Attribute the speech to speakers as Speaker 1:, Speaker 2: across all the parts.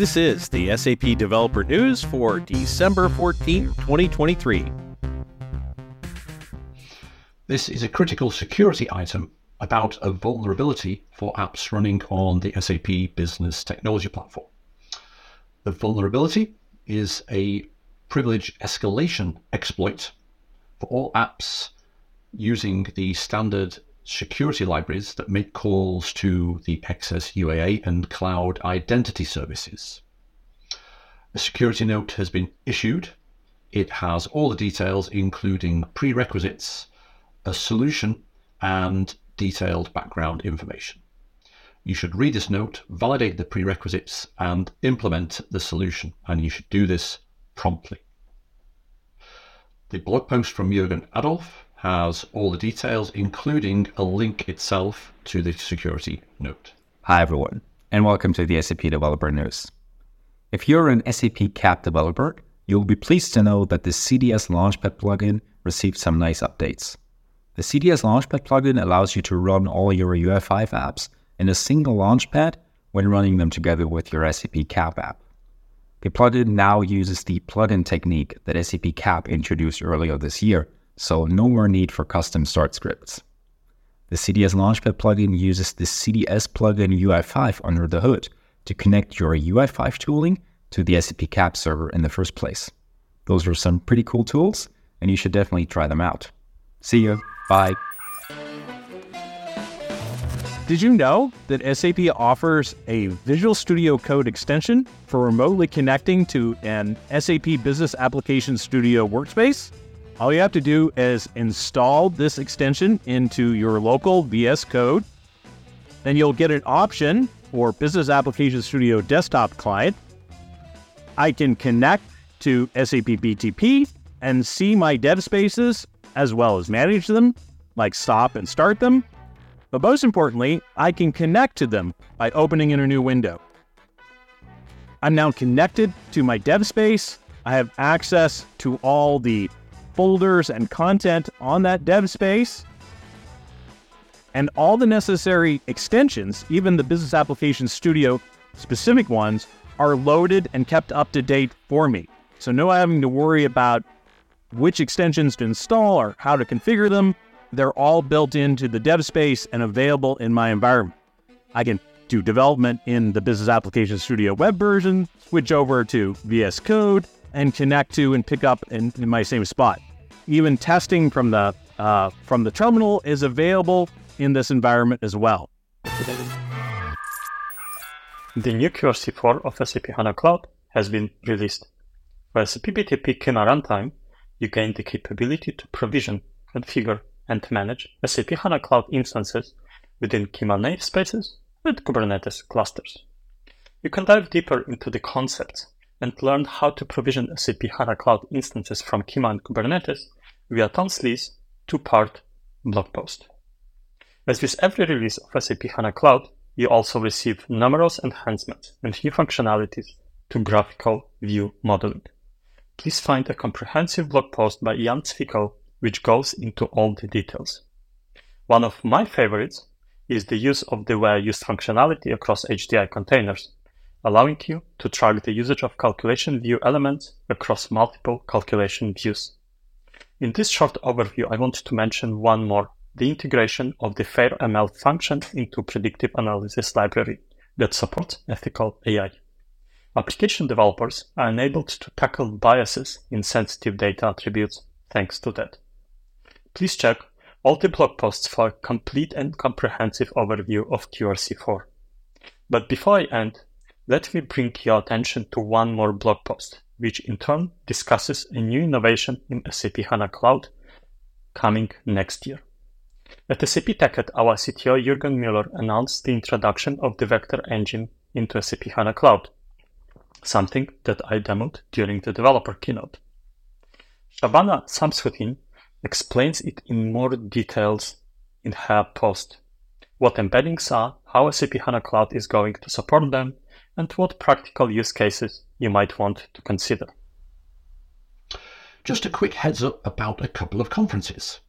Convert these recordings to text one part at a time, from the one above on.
Speaker 1: This is the SAP Developer News for December 14, 2023.
Speaker 2: This is a critical security item about a vulnerability for apps running on the SAP Business Technology Platform. The vulnerability is a privilege escalation exploit for all apps using the standard security libraries that make calls to the XS UAA and cloud identity services. A security note has been issued. It has all the details, including prerequisites, a solution, and detailed background information. You should read this note, validate the prerequisites, and implement the solution, and you should do this promptly. The blog post from Jürgen Adolf has all the details, including a link itself to the security note.
Speaker 3: Hi, everyone, and welcome to the SAP Developer News. If you're an SAP CAP developer, you'll be pleased to know that the CDS Launchpad plugin received some nice updates. The CDS Launchpad plugin allows you to run all your UI5 apps in a single Launchpad when running them together with your SAP CAP app. The plugin now uses the plugin technique that SAP CAP introduced earlier this year so no more need for custom start scripts. The CDS Launchpad plugin uses the CDS plugin UI5 under the hood to connect your UI5 tooling to the SAP CAP server in the first place. Those are some pretty cool tools, and you should definitely try them out. See you. Bye.
Speaker 1: Did you know that SAP offers a Visual Studio Code extension for remotely connecting to an SAP Business Application Studio workspace? All you have to do is install this extension into your local VS Code. Then you'll get an option for Business Application Studio desktop client. I can connect to SAP BTP and see my dev spaces as well as manage them, like stop and start them. But most importantly, I can connect to them by opening in a new window. I'm now connected to my dev space. I have access to all the folders and content on that dev space. And all the necessary extensions, even the Business Application Studio specific ones, are loaded and kept up to date for me. So, no having to worry about which extensions to install or how to configure them. They're all built into the dev space and available in my environment. I can do development in the Business Application Studio web version, switch over to VS Code, and connect to and pick up in, in my same spot. Even testing from the uh, from the terminal is available in this environment as well.
Speaker 4: The new QRC4 of SAP HANA Cloud has been released. For SAP BTP Kyma Runtime, you gain the capability to provision, configure, and manage SAP HANA Cloud instances within Kyma namespaces with Kubernetes clusters. You can dive deeper into the concepts and learn how to provision SAP HANA Cloud instances from Kyma and Kubernetes via Tom's Lee's two-part blog post. As with every release of SAP HANA Cloud, you also receive numerous enhancements and new functionalities to graphical view modeling. Please find a comprehensive blog post by Jan Zwickel which goes into all the details. One of my favorites is the use of the where used functionality across HDI containers, allowing you to track the usage of calculation view elements across multiple calculation views. In this short overview, I want to mention one more, the integration of the FairML function into predictive analysis library that supports ethical AI. Application developers are enabled to tackle biases in sensitive data attributes thanks to that. Please check all the blog posts for a complete and comprehensive overview of QRC4. But before I end, let me bring your attention to one more blog post which in turn discusses a new innovation in SAP HANA Cloud coming next year. At SAP TechEd, our CTO Jürgen Müller announced the introduction of the vector engine into SAP HANA Cloud, something that I demoed during the developer keynote. Shabana Samsudheen explains it in more details in her post. What embeddings are, how SAP HANA Cloud is going to support them, and what practical use cases you might want to consider.
Speaker 2: Just a quick heads up about a couple of conferences.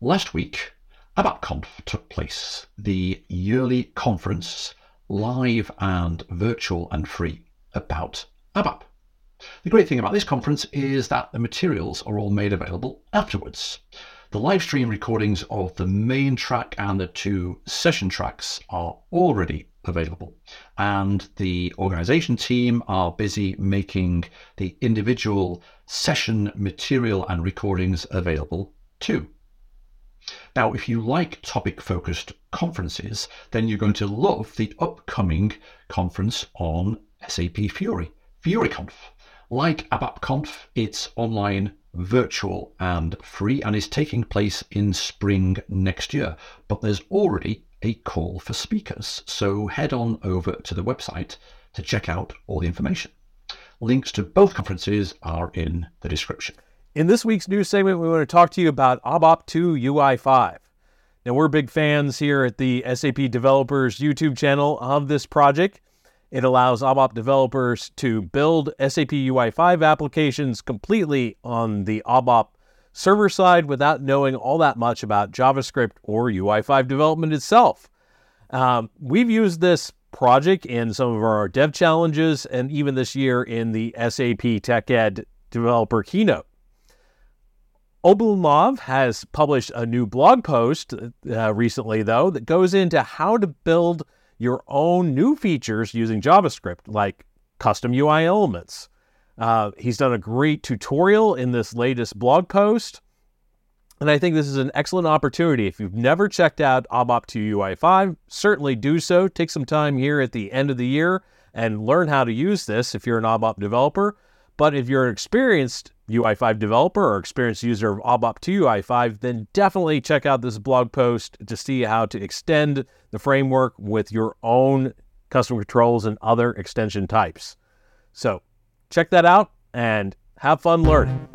Speaker 2: Last week, ABAPConf took place, the yearly conference, live and virtual and free. about ABAP. The great thing about this conference is that the materials are all made available afterwards. The live stream recordings of the main track and the two session tracks are already available, and the organization team are busy making the individual session material and recordings available too. Now, if you like topic focused conferences, then you're going to love the upcoming conference on SAP Fiori, FioriConf. Like ABAPConf, it's online, virtual, and free, and is taking place in spring next year. But there's already a call for speakers, so head on over to the website to check out all the information. Links to both conferences are in the description.
Speaker 1: In this week's news segment, we want to talk to you about ABAP 2 UI5. Now, we're big fans here at the SAP Developers YouTube channel of this project. It allows ABAP developers to build SAP UI5 applications completely on the ABAP server side without knowing all that much about JavaScript or UI5 development itself. Um, we've used this project in some of our dev challenges and even this year in the SAP TechEd developer keynote. Oblomov has published a new blog post uh, recently, though, that goes into how to build your own new features using JavaScript, like custom UI elements. Uh, he's done a great tutorial in this latest blog post. And I think this is an excellent opportunity. If you've never checked out ABAP 2 UI5, certainly do so. Take some time here at the end of the year and learn how to use this if you're an ABAP developer. But if you're an experienced UI5 developer or experienced user of ABAP 2 UI5, then definitely check out this blog post to see how to extend the framework with your own custom controls and other extension types. So check that out and have fun learning.